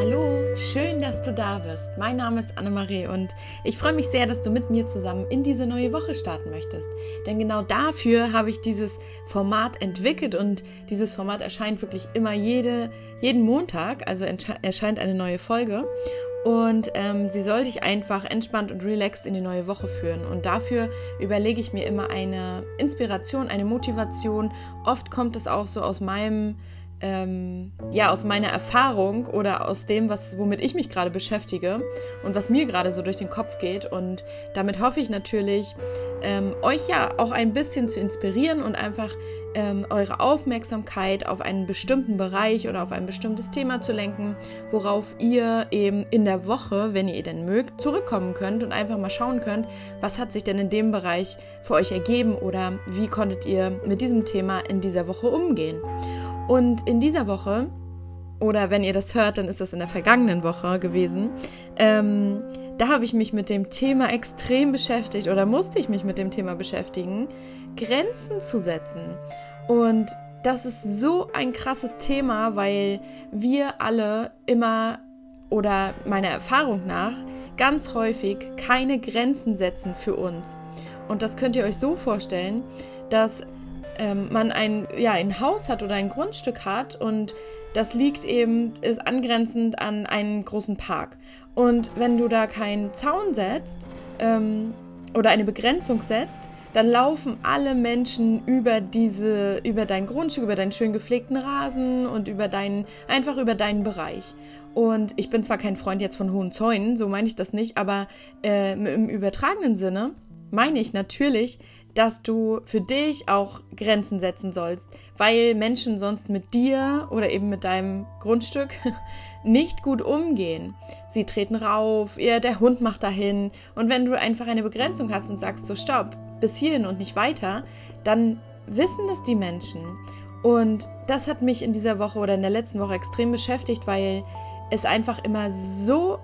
Hallo, schön, dass du da bist. Mein Name ist Annemarie und ich freue mich sehr, dass du mit mir zusammen in diese neue Woche starten möchtest. Denn genau dafür habe ich dieses Format entwickelt und dieses Format erscheint wirklich immer jede, jeden Montag, also erscheint eine neue Folge. Und ähm, sie soll dich einfach entspannt und relaxed in die neue Woche führen. Und dafür überlege ich mir immer eine Inspiration, eine Motivation. Oft kommt es auch so aus meinem ähm, ja, aus meiner Erfahrung oder aus dem, was, womit ich mich gerade beschäftige und was mir gerade so durch den Kopf geht. Und damit hoffe ich natürlich, ähm, euch ja auch ein bisschen zu inspirieren und einfach ähm, eure Aufmerksamkeit auf einen bestimmten Bereich oder auf ein bestimmtes Thema zu lenken, worauf ihr eben in der Woche, wenn ihr denn mögt, zurückkommen könnt und einfach mal schauen könnt, was hat sich denn in dem Bereich für euch ergeben oder wie konntet ihr mit diesem Thema in dieser Woche umgehen. Und in dieser Woche, oder wenn ihr das hört, dann ist das in der vergangenen Woche gewesen, ähm, da habe ich mich mit dem Thema extrem beschäftigt oder musste ich mich mit dem Thema beschäftigen, Grenzen zu setzen. Und das ist so ein krasses Thema, weil wir alle immer oder meiner Erfahrung nach ganz häufig keine Grenzen setzen für uns. Und das könnt ihr euch so vorstellen, dass ähm, man ein, ja, ein Haus hat oder ein Grundstück hat und das liegt eben, ist angrenzend an einen großen Park. Und wenn du da keinen Zaun setzt ähm, oder eine Begrenzung setzt, dann laufen alle Menschen über diese, über dein Grundstück, über deinen schön gepflegten Rasen und über deinen, einfach über deinen Bereich. Und ich bin zwar kein Freund jetzt von hohen Zäunen, so meine ich das nicht, aber äh, im übertragenen Sinne meine ich natürlich, dass du für dich auch Grenzen setzen sollst, weil Menschen sonst mit dir oder eben mit deinem Grundstück nicht gut umgehen. Sie treten rauf, ihr, der Hund macht dahin und wenn du einfach eine Begrenzung hast und sagst so stopp, bis hierhin und nicht weiter, dann wissen das die Menschen. Und das hat mich in dieser Woche oder in der letzten Woche extrem beschäftigt, weil es einfach immer so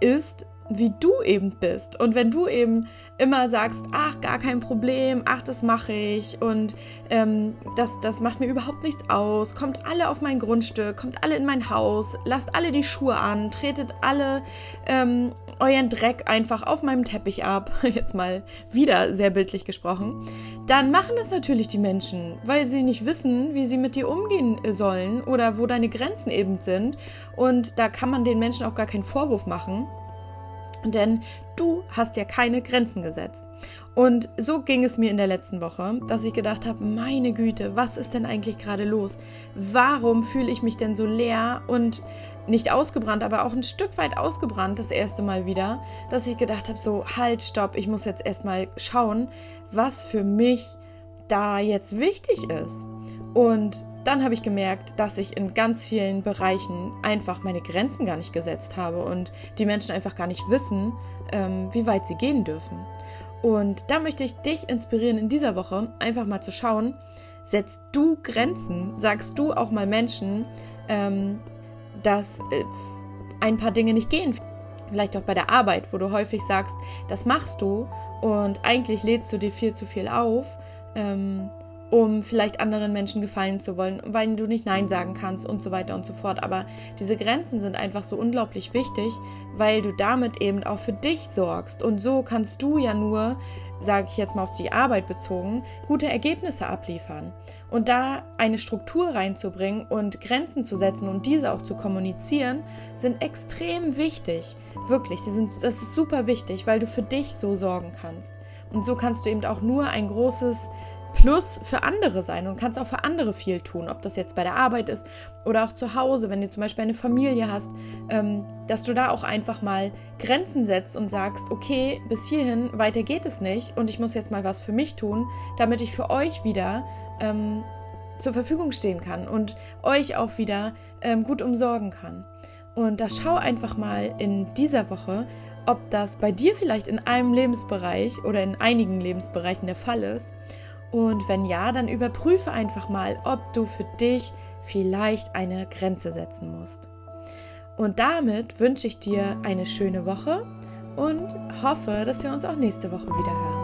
ist, wie du eben bist. Und wenn du eben immer sagst, ach, gar kein Problem, ach, das mache ich und ähm, das, das macht mir überhaupt nichts aus, kommt alle auf mein Grundstück, kommt alle in mein Haus, lasst alle die Schuhe an, tretet alle ähm, euren Dreck einfach auf meinem Teppich ab, jetzt mal wieder sehr bildlich gesprochen, dann machen das natürlich die Menschen, weil sie nicht wissen, wie sie mit dir umgehen sollen oder wo deine Grenzen eben sind. Und da kann man den Menschen auch gar keinen Vorwurf machen. Denn du hast ja keine Grenzen gesetzt. Und so ging es mir in der letzten Woche, dass ich gedacht habe, meine Güte, was ist denn eigentlich gerade los? Warum fühle ich mich denn so leer und nicht ausgebrannt, aber auch ein Stück weit ausgebrannt das erste Mal wieder, dass ich gedacht habe, so halt, stopp, ich muss jetzt erstmal schauen, was für mich da jetzt wichtig ist. Und dann habe ich gemerkt, dass ich in ganz vielen Bereichen einfach meine Grenzen gar nicht gesetzt habe und die Menschen einfach gar nicht wissen, ähm, wie weit sie gehen dürfen. Und da möchte ich dich inspirieren, in dieser Woche einfach mal zu schauen, setzt du Grenzen? Sagst du auch mal Menschen, ähm, dass äh, ein paar Dinge nicht gehen? Vielleicht auch bei der Arbeit, wo du häufig sagst, das machst du und eigentlich lädst du dir viel zu viel auf. Ähm, um vielleicht anderen Menschen gefallen zu wollen, weil du nicht Nein sagen kannst und so weiter und so fort. Aber diese Grenzen sind einfach so unglaublich wichtig, weil du damit eben auch für dich sorgst. Und so kannst du ja nur, sage ich jetzt mal auf die Arbeit bezogen, gute Ergebnisse abliefern. Und da eine Struktur reinzubringen und Grenzen zu setzen und diese auch zu kommunizieren, sind extrem wichtig. Wirklich, sie sind, das ist super wichtig, weil du für dich so sorgen kannst. Und so kannst du eben auch nur ein großes Plus für andere sein und kannst auch für andere viel tun, ob das jetzt bei der Arbeit ist oder auch zu Hause, wenn du zum Beispiel eine Familie hast, ähm, dass du da auch einfach mal Grenzen setzt und sagst, okay, bis hierhin, weiter geht es nicht und ich muss jetzt mal was für mich tun, damit ich für euch wieder ähm, zur Verfügung stehen kann und euch auch wieder ähm, gut umsorgen kann. Und da schau einfach mal in dieser Woche, ob das bei dir vielleicht in einem Lebensbereich oder in einigen Lebensbereichen der Fall ist und wenn ja, dann überprüfe einfach mal, ob du für dich vielleicht eine Grenze setzen musst. Und damit wünsche ich dir eine schöne Woche und hoffe, dass wir uns auch nächste Woche wieder hören.